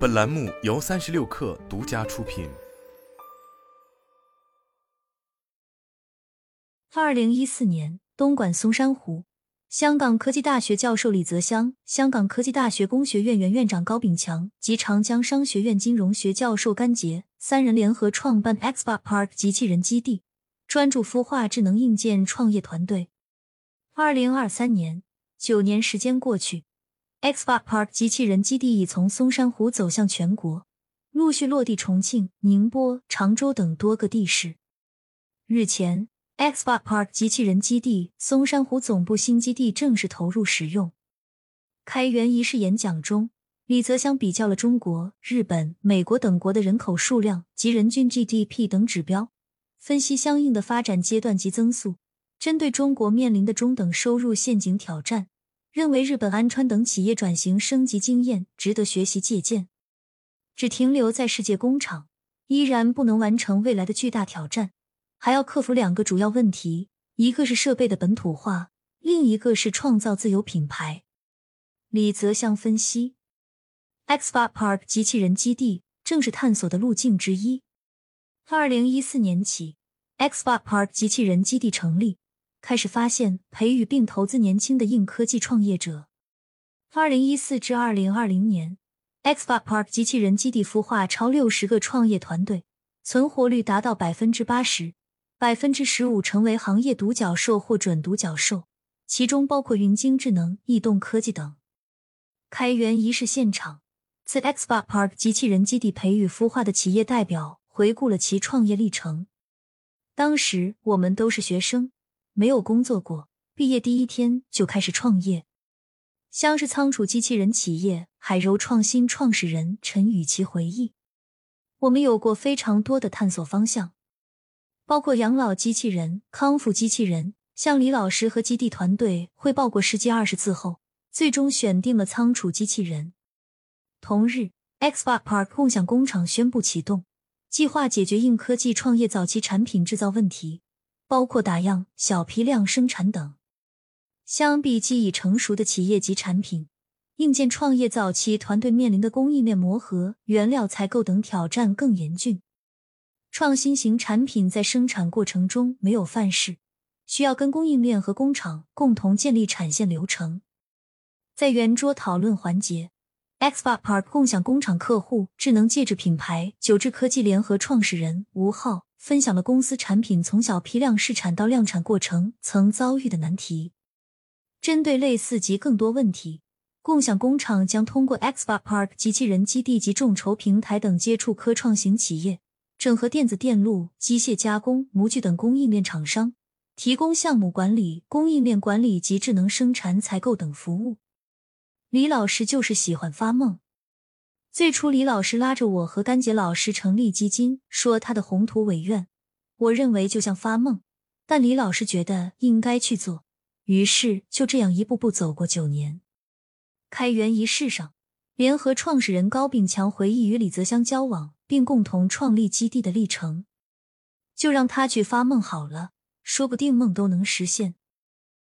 本栏目由三十六氪独家出品。二零一四年，东莞松山湖，香港科技大学教授李泽湘、香港科技大学工学院原院长高炳强及长江商学院金融学教授甘杰三人联合创办 x b o Park 机器人基地，专注孵化智能硬件创业团队。二零二三年，九年时间过去。Xbot Park 机器人基地已从松山湖走向全国，陆续落地重庆、宁波、常州等多个地市。日前，Xbot Park 机器人基地松山湖总部新基地正式投入使用。开园仪式演讲中，李泽湘比较了中国、日本、美国等国的人口数量及人均 GDP 等指标，分析相应的发展阶段及增速，针对中国面临的中等收入陷阱挑战。认为日本安川等企业转型升级经验值得学习借鉴，只停留在世界工厂依然不能完成未来的巨大挑战，还要克服两个主要问题：一个是设备的本土化，另一个是创造自有品牌。李泽湘分析，Xbot Park 机器人基地正是探索的路径之一。二零一四年起，Xbot Park 机器人基地成立。开始发现、培育并投资年轻的硬科技创业者。二零一四至二零二零年，Xbot Park 机器人基地孵化超六十个创业团队，存活率达到百分之八十，百分之十五成为行业独角兽或准独角兽，其中包括云鲸智能、易动科技等。开园仪式现场，自 Xbot Park 机器人基地培育孵化的企业代表回顾了其创业历程。当时我们都是学生。没有工作过，毕业第一天就开始创业。像是仓储机器人企业海柔创新创始人陈雨琪回忆，我们有过非常多的探索方向，包括养老机器人、康复机器人。向李老师和基地团队汇报过十几二十次后，最终选定了仓储机器人。同日，Xbot Park 共享工厂宣布启动，计划解决硬科技创业早期产品制造问题。包括打样、小批量生产等。相比既已成熟的企业级产品，硬件创业早期团队面临的供应链磨合、原料采购等挑战更严峻。创新型产品在生产过程中没有范式，需要跟供应链和工厂共同建立产线流程。在圆桌讨论环节，Xpark 共享工厂客户智能戒指品牌九智科技联合创始人吴浩。分享了公司产品从小批量试产到量产过程曾遭遇的难题。针对类似及更多问题，共享工厂将通过 Xbot Park 机器人基地及众筹平台等接触科创型企业，整合电子电路、机械加工、模具等供应链厂商，提供项目管理、供应链管理及智能生产采购等服务。李老师就是喜欢发梦。最初，李老师拉着我和甘杰老师成立基金，说他的宏图伟愿。我认为就像发梦，但李老师觉得应该去做，于是就这样一步步走过九年。开园仪式上，联合创始人高炳强回忆与李泽湘交往并共同创立基地的历程，就让他去发梦好了，说不定梦都能实现。